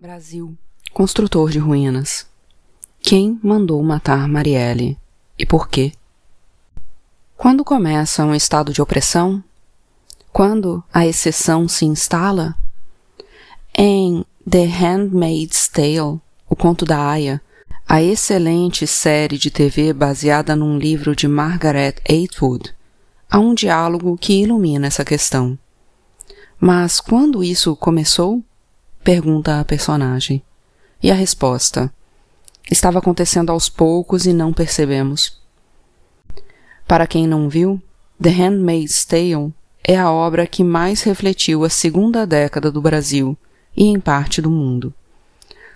Brasil, construtor de ruínas. Quem mandou matar Marielle e por quê? Quando começa um estado de opressão? Quando a exceção se instala? Em The Handmaid's Tale, o conto da Aya, a excelente série de TV baseada num livro de Margaret Atwood, há um diálogo que ilumina essa questão. Mas quando isso começou? Pergunta a personagem. E a resposta: Estava acontecendo aos poucos e não percebemos. Para quem não viu, The Handmaid's Tale é a obra que mais refletiu a segunda década do Brasil e em parte do mundo.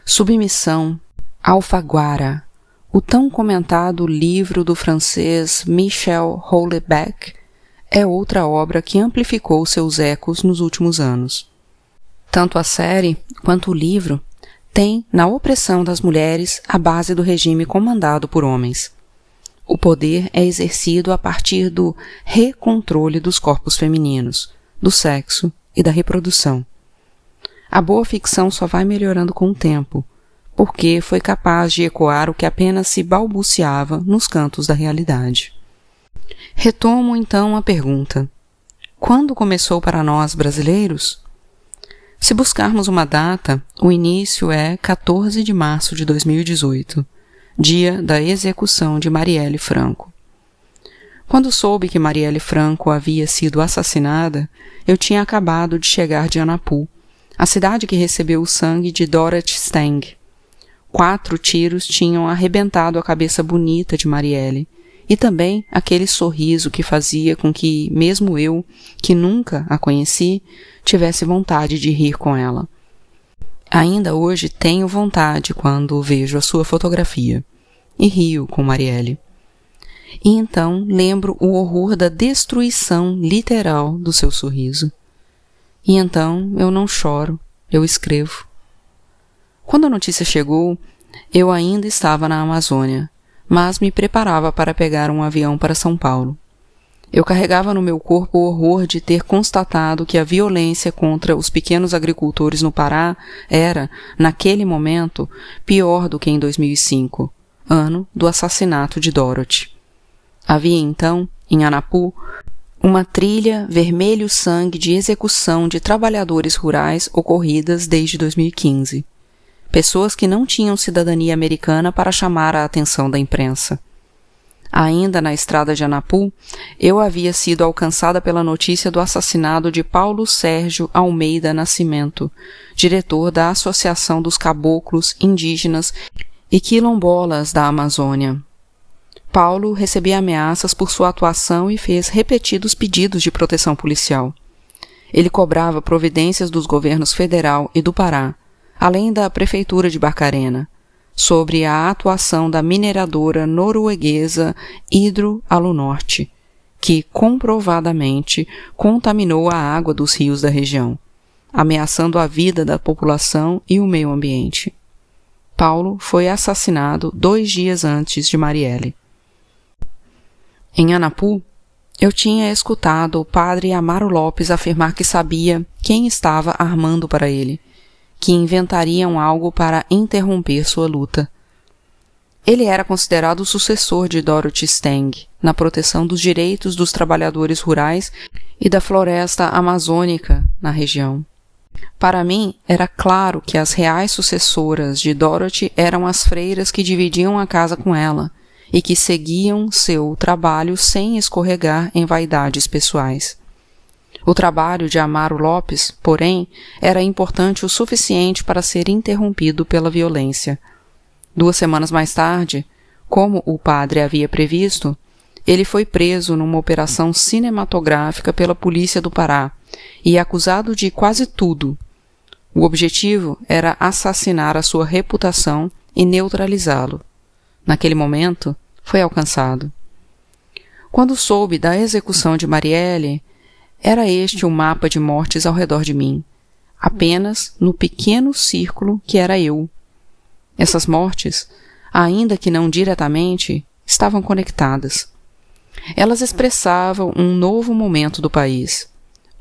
Submissão, Alfaguara, o tão comentado livro do francês Michel Houellebecq, é outra obra que amplificou seus ecos nos últimos anos. Tanto a série quanto o livro têm na opressão das mulheres a base do regime comandado por homens. O poder é exercido a partir do recontrole dos corpos femininos, do sexo e da reprodução. A boa ficção só vai melhorando com o tempo, porque foi capaz de ecoar o que apenas se balbuciava nos cantos da realidade. Retomo então a pergunta: quando começou para nós brasileiros? Se buscarmos uma data, o início é 14 de março de 2018, dia da execução de Marielle Franco. Quando soube que Marielle Franco havia sido assassinada, eu tinha acabado de chegar de Anapu, a cidade que recebeu o sangue de Dorothy Stang. Quatro tiros tinham arrebentado a cabeça bonita de Marielle, e também aquele sorriso que fazia com que, mesmo eu, que nunca a conheci, tivesse vontade de rir com ela. Ainda hoje tenho vontade quando vejo a sua fotografia e rio com Marielle. E então lembro o horror da destruição literal do seu sorriso. E então eu não choro, eu escrevo. Quando a notícia chegou, eu ainda estava na Amazônia, mas me preparava para pegar um avião para São Paulo. Eu carregava no meu corpo o horror de ter constatado que a violência contra os pequenos agricultores no Pará era, naquele momento, pior do que em 2005, ano do assassinato de Dorothy. Havia então, em Anapu, uma trilha vermelho sangue de execução de trabalhadores rurais ocorridas desde 2015 pessoas que não tinham cidadania americana para chamar a atenção da imprensa. Ainda na estrada de Anapu, eu havia sido alcançada pela notícia do assassinato de Paulo Sérgio Almeida Nascimento, diretor da Associação dos Caboclos Indígenas e Quilombolas da Amazônia. Paulo recebia ameaças por sua atuação e fez repetidos pedidos de proteção policial. Ele cobrava providências dos governos federal e do Pará, além da Prefeitura de Barcarena, sobre a atuação da mineradora norueguesa Hidro Alunorte, que comprovadamente contaminou a água dos rios da região, ameaçando a vida da população e o meio ambiente. Paulo foi assassinado dois dias antes de Marielle. Em Anapu, eu tinha escutado o padre Amaro Lopes afirmar que sabia quem estava armando para ele que inventariam algo para interromper sua luta. Ele era considerado o sucessor de Dorothy Stang na proteção dos direitos dos trabalhadores rurais e da floresta amazônica na região. Para mim, era claro que as reais sucessoras de Dorothy eram as freiras que dividiam a casa com ela e que seguiam seu trabalho sem escorregar em vaidades pessoais. O trabalho de Amaro Lopes, porém, era importante o suficiente para ser interrompido pela violência. Duas semanas mais tarde, como o padre havia previsto, ele foi preso numa operação cinematográfica pela polícia do Pará e acusado de quase tudo. O objetivo era assassinar a sua reputação e neutralizá-lo. Naquele momento, foi alcançado. Quando soube da execução de Marielle, era este o mapa de mortes ao redor de mim, apenas no pequeno círculo que era eu. Essas mortes, ainda que não diretamente, estavam conectadas. Elas expressavam um novo momento do país,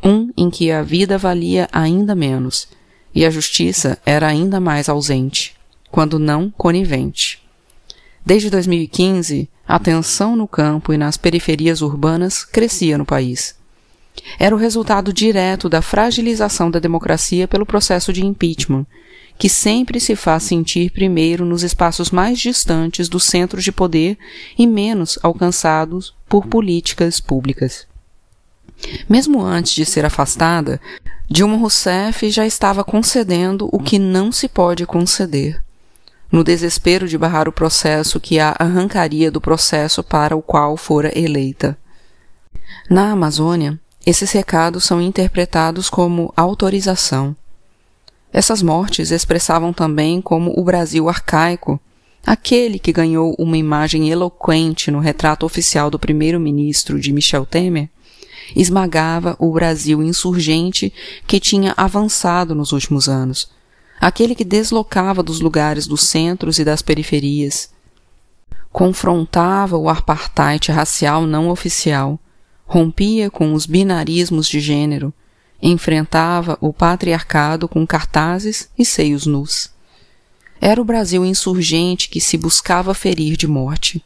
um em que a vida valia ainda menos e a justiça era ainda mais ausente, quando não conivente. Desde 2015, a tensão no campo e nas periferias urbanas crescia no país. Era o resultado direto da fragilização da democracia pelo processo de impeachment, que sempre se faz sentir primeiro nos espaços mais distantes dos centros de poder e menos alcançados por políticas públicas. Mesmo antes de ser afastada, Dilma Rousseff já estava concedendo o que não se pode conceder, no desespero de barrar o processo que a arrancaria do processo para o qual fora eleita. Na Amazônia, esses recados são interpretados como autorização. Essas mortes expressavam também como o Brasil arcaico, aquele que ganhou uma imagem eloquente no retrato oficial do primeiro-ministro de Michel Temer, esmagava o Brasil insurgente que tinha avançado nos últimos anos, aquele que deslocava dos lugares dos centros e das periferias, confrontava o apartheid racial não oficial, rompia com os binarismos de gênero, enfrentava o patriarcado com cartazes e seios nus. Era o Brasil insurgente que se buscava ferir de morte,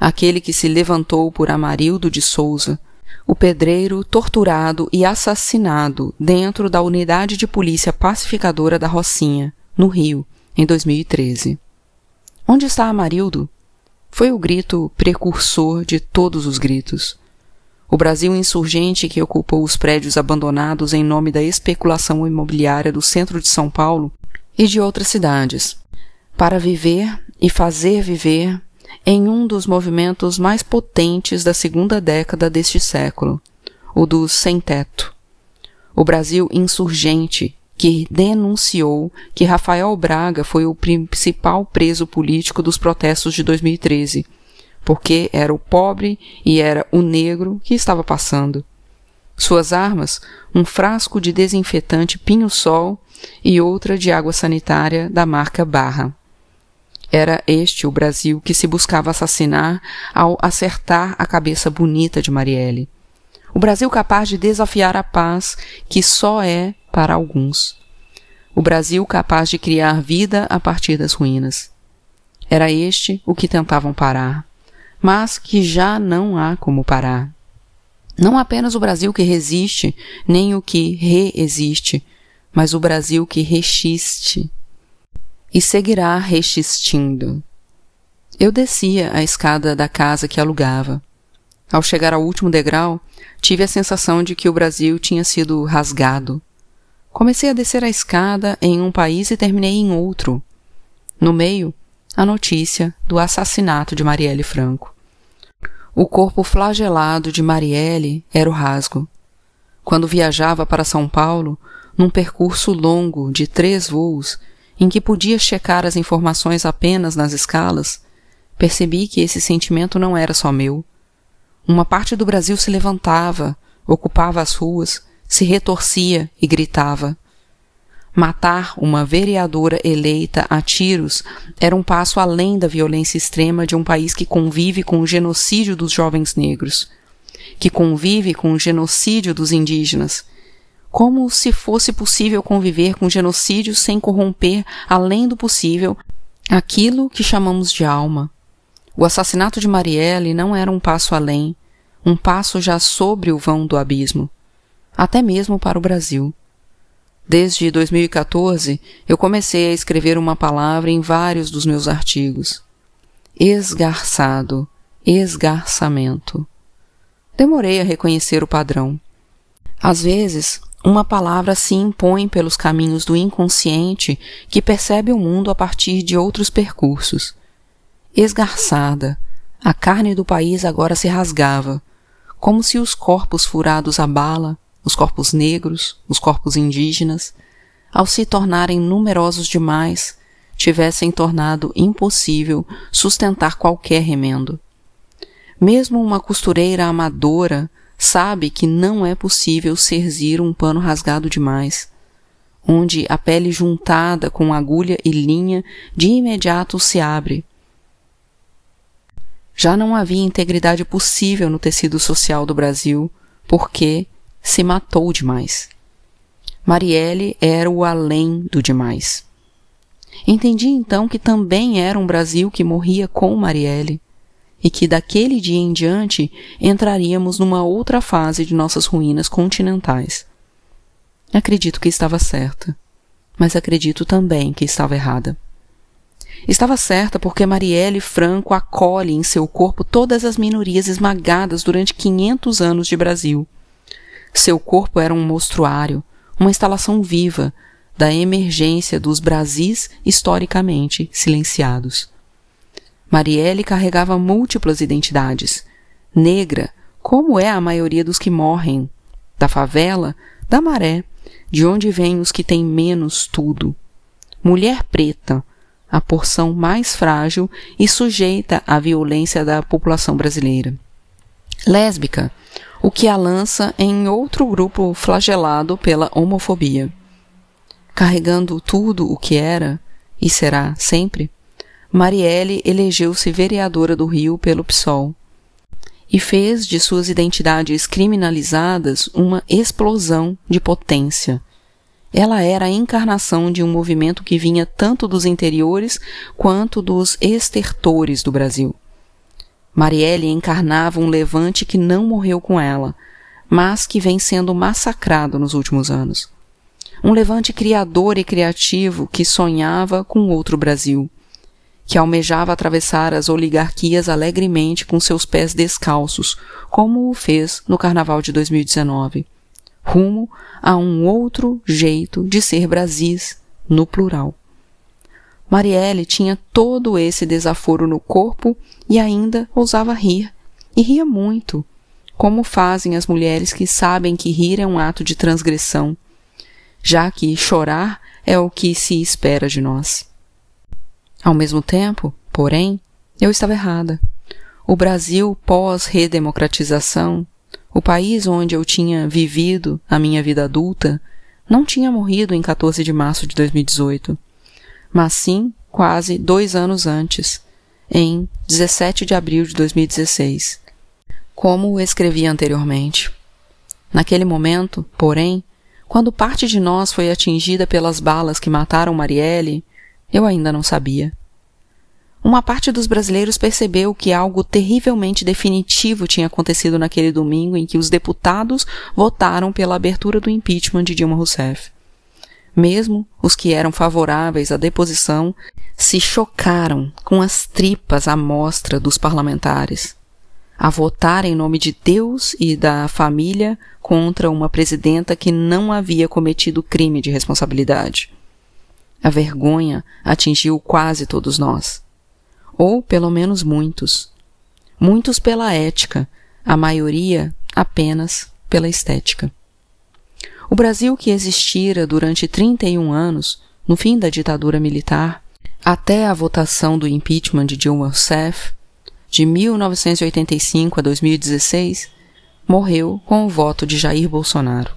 aquele que se levantou por Amarildo de Souza, o pedreiro torturado e assassinado dentro da unidade de polícia pacificadora da Rocinha, no Rio, em 2013. Onde está Amarildo? Foi o grito precursor de todos os gritos. O Brasil insurgente que ocupou os prédios abandonados em nome da especulação imobiliária do centro de São Paulo e de outras cidades, para viver e fazer viver em um dos movimentos mais potentes da segunda década deste século, o dos sem-teto. O Brasil insurgente, que denunciou que Rafael Braga foi o principal preso político dos protestos de 2013, porque era o pobre e era o negro que estava passando. Suas armas, um frasco de desinfetante pinho-sol e outra de água sanitária da marca Barra. Era este o Brasil que se buscava assassinar ao acertar a cabeça bonita de Marielle. O Brasil capaz de desafiar a paz que só é para alguns. O Brasil capaz de criar vida a partir das ruínas. Era este o que tentavam parar, mas que já não há como parar. Não apenas o Brasil que resiste, nem o que reexiste, mas o Brasil que rechiste e seguirá rexistindo. Eu descia a escada da casa que alugava. Ao chegar ao último degrau, tive a sensação de que o Brasil tinha sido rasgado. Comecei a descer a escada em um país e terminei em outro. No meio, a notícia do assassinato de Marielle Franco. O corpo flagelado de Marielle era o rasgo. Quando viajava para São Paulo, num percurso longo de três voos, em que podia checar as informações apenas nas escalas, percebi que esse sentimento não era só meu. Uma parte do Brasil se levantava, ocupava as ruas, se retorcia e gritava. Matar uma vereadora eleita a tiros era um passo além da violência extrema de um país que convive com o genocídio dos jovens negros, que convive com o genocídio dos indígenas, como se fosse possível conviver com genocídio sem corromper, além do possível, aquilo que chamamos de alma. O assassinato de Marielle não era um passo além, um passo já sobre o vão do abismo, até mesmo para o Brasil. Desde 2014, eu comecei a escrever uma palavra em vários dos meus artigos. Esgarçado, esgarçamento. Demorei a reconhecer o padrão. Às vezes, uma palavra se impõe pelos caminhos do inconsciente que percebe o mundo a partir de outros percursos. Esgarçada, a carne do país agora se rasgava, como se os corpos furados à bala, os corpos negros, os corpos indígenas, ao se tornarem numerosos demais, tivessem tornado impossível sustentar qualquer remendo. Mesmo uma costureira amadora sabe que não é possível serzir um pano rasgado demais, onde a pele juntada com agulha e linha de imediato se abre. Já não havia integridade possível no tecido social do Brasil, porque se matou demais. Marielle era o além do demais. Entendi então que também era um Brasil que morria com Marielle e que daquele dia em diante entraríamos numa outra fase de nossas ruínas continentais. Acredito que estava certa, mas acredito também que estava errada. Estava certa porque Marielle Franco acolhe em seu corpo todas as minorias esmagadas durante 500 anos de Brasil. Seu corpo era um mostruário, uma instalação viva da emergência dos Brasis historicamente silenciados. Marielle carregava múltiplas identidades. Negra, como é a maioria dos que morrem. Da favela, da maré, de onde vêm os que têm menos tudo. Mulher preta, a porção mais frágil e sujeita à violência da população brasileira. Lésbica, o que a lança em outro grupo flagelado pela homofobia. Carregando tudo o que era e será sempre, Marielle elegeu-se vereadora do Rio pelo PSOL e fez de suas identidades criminalizadas uma explosão de potência. Ela era a encarnação de um movimento que vinha tanto dos interiores quanto dos estertores do Brasil. Marielle encarnava um levante que não morreu com ela, mas que vem sendo massacrado nos últimos anos. Um levante criador e criativo que sonhava com outro Brasil, que almejava atravessar as oligarquias alegremente com seus pés descalços, como o fez no Carnaval de 2019, rumo a um outro jeito de ser Brasis no plural. Marielle tinha todo esse desaforo no corpo e ainda ousava rir, e ria muito, como fazem as mulheres que sabem que rir é um ato de transgressão, já que chorar é o que se espera de nós. Ao mesmo tempo, porém, eu estava errada. O Brasil pós-redemocratização, o país onde eu tinha vivido a minha vida adulta, não tinha morrido em 14 de março de 2018 mas sim quase dois anos antes, em 17 de abril de 2016, como escrevi anteriormente. Naquele momento, porém, quando parte de nós foi atingida pelas balas que mataram Marielle, eu ainda não sabia. Uma parte dos brasileiros percebeu que algo terrivelmente definitivo tinha acontecido naquele domingo em que os deputados votaram pela abertura do impeachment de Dilma Rousseff. Mesmo os que eram favoráveis à deposição se chocaram com as tripas à mostra dos parlamentares, a votar em nome de Deus e da família contra uma presidenta que não havia cometido crime de responsabilidade. A vergonha atingiu quase todos nós, ou pelo menos muitos. Muitos pela ética, a maioria apenas pela estética. O Brasil que existira durante 31 anos, no fim da ditadura militar, até a votação do impeachment de Dilma Rousseff, de 1985 a 2016, morreu com o voto de Jair Bolsonaro.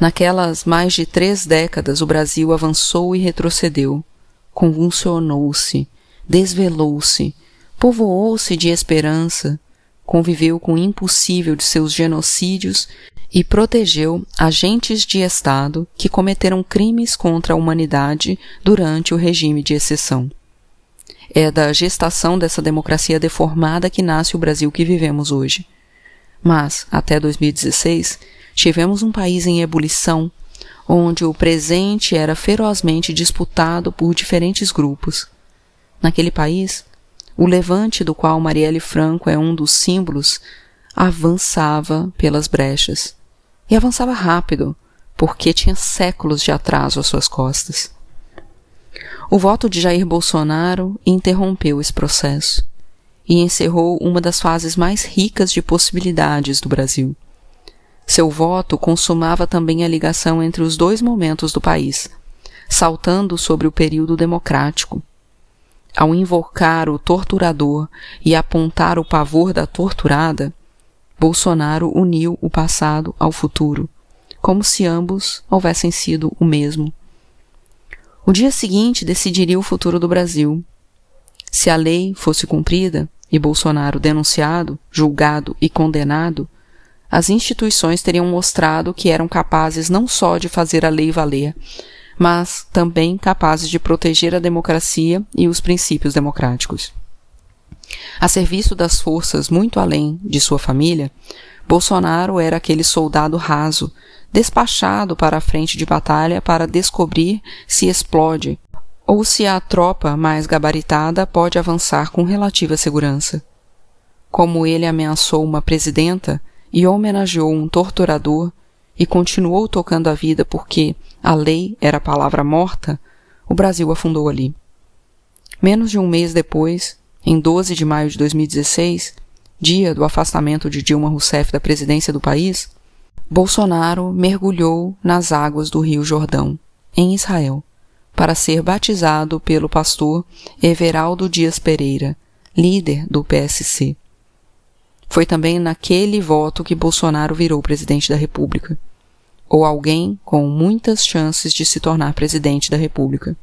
Naquelas mais de três décadas, o Brasil avançou e retrocedeu, convulsionou-se, desvelou-se, povoou-se de esperança, conviveu com o impossível de seus genocídios e protegeu agentes de Estado que cometeram crimes contra a humanidade durante o regime de exceção. É da gestação dessa democracia deformada que nasce o Brasil que vivemos hoje. Mas, até 2016, tivemos um país em ebulição, onde o presente era ferozmente disputado por diferentes grupos. Naquele país, o levante do qual Marielle Franco é um dos símbolos avançava pelas brechas. E avançava rápido, porque tinha séculos de atraso às suas costas. O voto de Jair Bolsonaro interrompeu esse processo e encerrou uma das fases mais ricas de possibilidades do Brasil. Seu voto consumava também a ligação entre os dois momentos do país, saltando sobre o período democrático, ao invocar o torturador e apontar o pavor da torturada, Bolsonaro uniu o passado ao futuro, como se ambos houvessem sido o mesmo. O dia seguinte decidiria o futuro do Brasil. Se a lei fosse cumprida e Bolsonaro denunciado, julgado e condenado, as instituições teriam mostrado que eram capazes não só de fazer a lei valer, mas também capazes de proteger a democracia e os princípios democráticos. A serviço das forças muito além de sua família, Bolsonaro era aquele soldado raso, despachado para a frente de batalha para descobrir se explode ou se a tropa mais gabaritada pode avançar com relativa segurança. Como ele ameaçou uma presidenta e homenageou um torturador e continuou tocando a vida porque a lei era a palavra morta, o Brasil afundou ali. Menos de um mês depois, em 12 de maio de 2016, dia do afastamento de Dilma Rousseff da presidência do país, Bolsonaro mergulhou nas águas do Rio Jordão, em Israel, para ser batizado pelo pastor Everaldo Dias Pereira, líder do PSC. Foi também naquele voto que Bolsonaro virou presidente da República, ou alguém com muitas chances de se tornar presidente da República.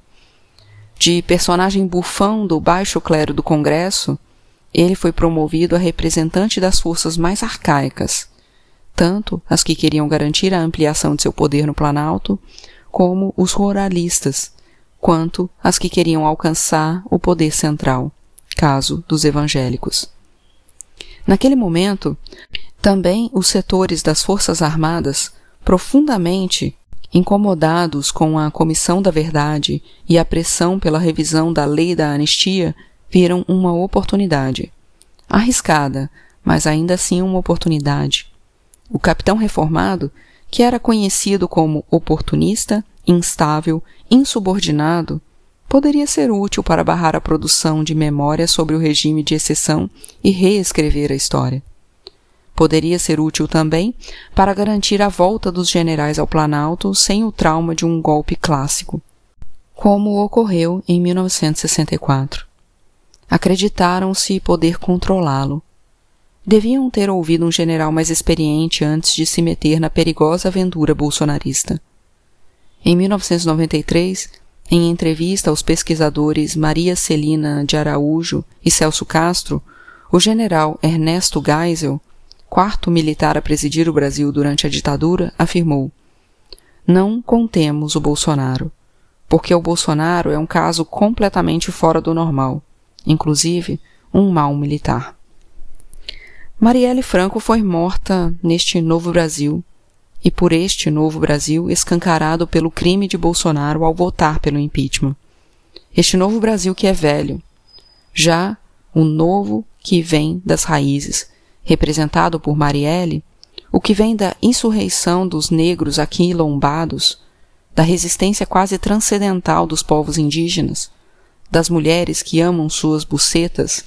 De personagem bufão do baixo clero do Congresso, ele foi promovido a representante das forças mais arcaicas, tanto as que queriam garantir a ampliação de seu poder no Planalto, como os ruralistas, quanto as que queriam alcançar o poder central, caso dos evangélicos. Naquele momento, também os setores das Forças Armadas, profundamente incomodados com a Comissão da Verdade e a pressão pela revisão da lei da anistia, viram uma oportunidade. Arriscada, mas ainda assim uma oportunidade. O capitão reformado, que era conhecido como oportunista, instável, insubordinado, poderia ser útil para barrar a produção de memória sobre o regime de exceção e reescrever a história. Poderia ser útil também para garantir a volta dos generais ao Planalto sem o trauma de um golpe clássico, como ocorreu em 1964. Acreditaram-se poder controlá-lo. Deviam ter ouvido um general mais experiente antes de se meter na perigosa aventura bolsonarista. Em 1993, em entrevista aos pesquisadores Maria Celina de Araújo e Celso Castro, o general Ernesto Geisel, quarto militar a presidir o Brasil durante a ditadura, afirmou: Não contemos o Bolsonaro, porque o Bolsonaro é um caso completamente fora do normal, inclusive um mal militar. Marielle Franco foi morta neste novo Brasil e por este novo Brasil escancarado pelo crime de Bolsonaro ao votar pelo impeachment. Este novo Brasil que é velho. Já o novo que vem das raízes, representado por Marielle, o que vem da insurreição dos negros aqui lombados, da resistência quase transcendental dos povos indígenas, das mulheres que amam suas bucetas,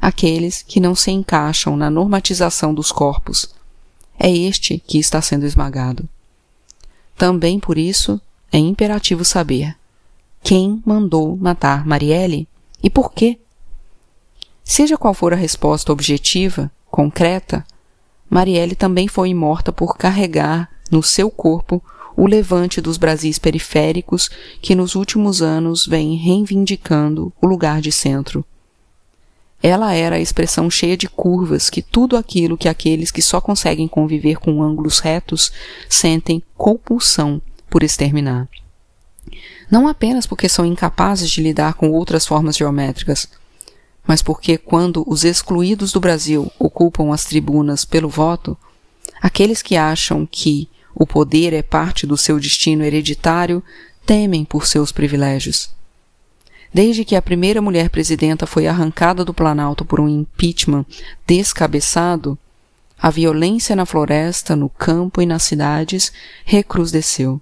aqueles que não se encaixam na normatização dos corpos, é este que está sendo esmagado. Também por isso é imperativo saber quem mandou matar Marielle e por quê. Seja qual for a resposta objetiva, concreta, Marielle também foi morta por carregar no seu corpo o levante dos Brasis periféricos que nos últimos anos vem reivindicando o lugar de centro ela era a expressão cheia de curvas que tudo aquilo que aqueles que só conseguem conviver com ângulos retos sentem compulsão por exterminar. Não apenas porque são incapazes de lidar com outras formas geométricas, mas porque quando os excluídos do Brasil ocupam as tribunas pelo voto, aqueles que acham que o poder é parte do seu destino hereditário temem por seus privilégios Desde que a primeira mulher presidenta foi arrancada do Planalto por um impeachment descabeçado, a violência na floresta, no campo e nas cidades recrudesceu.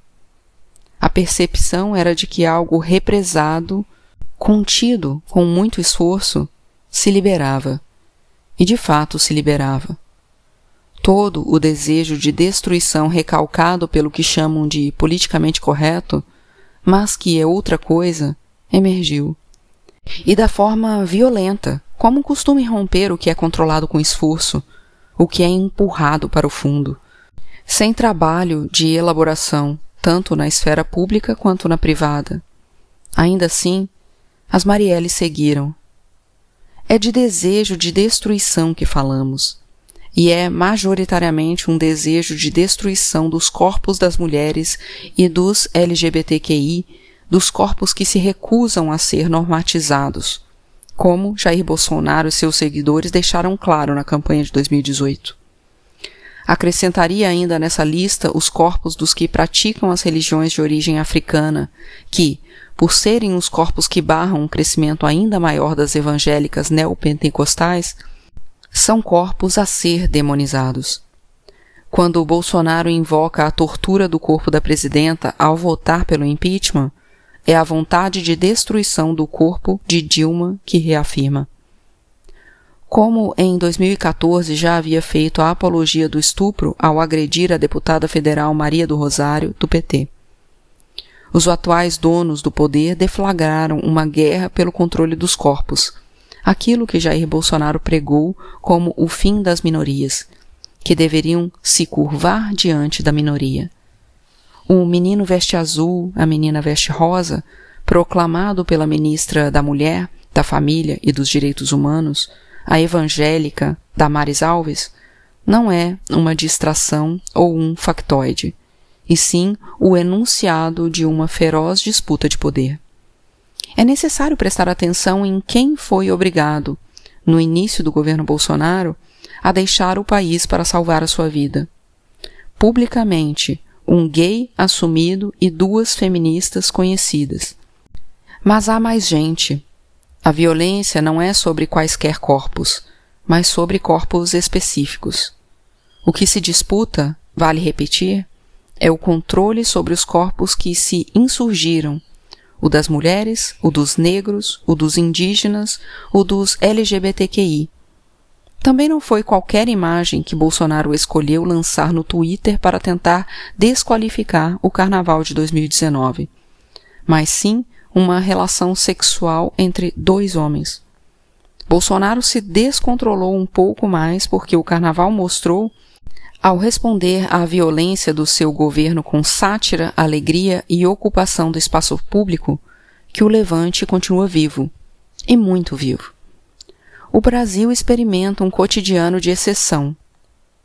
A percepção era de que algo represado, contido com muito esforço, se liberava. E de fato se liberava. Todo o desejo de destruição recalcado pelo que chamam de politicamente correto, mas que é outra coisa, emergiu. E da forma violenta, como costuma romper o que é controlado com esforço, o que é empurrado para o fundo, sem trabalho de elaboração, tanto na esfera pública quanto na privada. Ainda assim, as Marielles seguiram. É de desejo de destruição que falamos, e é majoritariamente um desejo de destruição dos corpos das mulheres e dos LGBTQI, dos corpos que se recusam a ser normatizados, como Jair Bolsonaro e seus seguidores deixaram claro na campanha de 2018. Acrescentaria ainda nessa lista os corpos dos que praticam as religiões de origem africana, que, por serem os corpos que barram um crescimento ainda maior das evangélicas neopentecostais, são corpos a ser demonizados. Quando o Bolsonaro invoca a tortura do corpo da presidenta ao votar pelo impeachment, é a vontade de destruição do corpo de Dilma que reafirma. Como em 2014 já havia feito a apologia do estupro ao agredir a deputada federal Maria do Rosário, do PT. Os atuais donos do poder deflagraram uma guerra pelo controle dos corpos, aquilo que Jair Bolsonaro pregou como o fim das minorias, que deveriam se curvar diante da minoria. O menino veste azul, a menina veste rosa, proclamado pela ministra da Mulher, da Família e dos Direitos Humanos, a evangélica Damares Alves, não é uma distração ou um factoide, e sim o enunciado de uma feroz disputa de poder. É necessário prestar atenção em quem foi obrigado, no início do governo Bolsonaro, a deixar o país para salvar a sua vida. Publicamente, um gay assumido e duas feministas conhecidas. Mas há mais gente. A violência não é sobre quaisquer corpos, mas sobre corpos específicos. O que se disputa, vale repetir, é o controle sobre os corpos que se insurgiram o das mulheres, o dos negros, o dos indígenas, o dos LGBTQI. Também não foi qualquer imagem que Bolsonaro escolheu lançar no Twitter para tentar desqualificar o carnaval de 2019, mas sim uma relação sexual entre dois homens. Bolsonaro se descontrolou um pouco mais porque o carnaval mostrou ao responder à violência do seu governo com sátira, alegria e ocupação do espaço público, que o levante continua vivo, e muito vivo. O Brasil experimenta um cotidiano de exceção,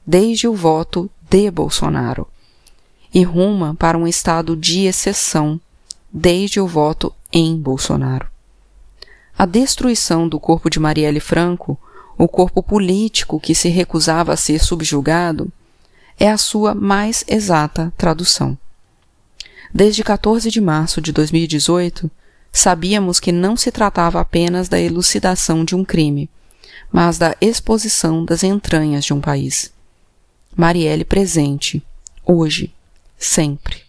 desde o voto de Bolsonaro, e ruma para um estado de exceção, desde o voto em Bolsonaro. A destruição do corpo de Marielle Franco, o corpo político que se recusava a ser subjugado, é a sua mais exata tradução. Desde 14 de março de 2018, sabíamos que não se tratava apenas da elucidação de um crime, mas da exposição das entranhas de um país. Marielle presente, hoje, sempre.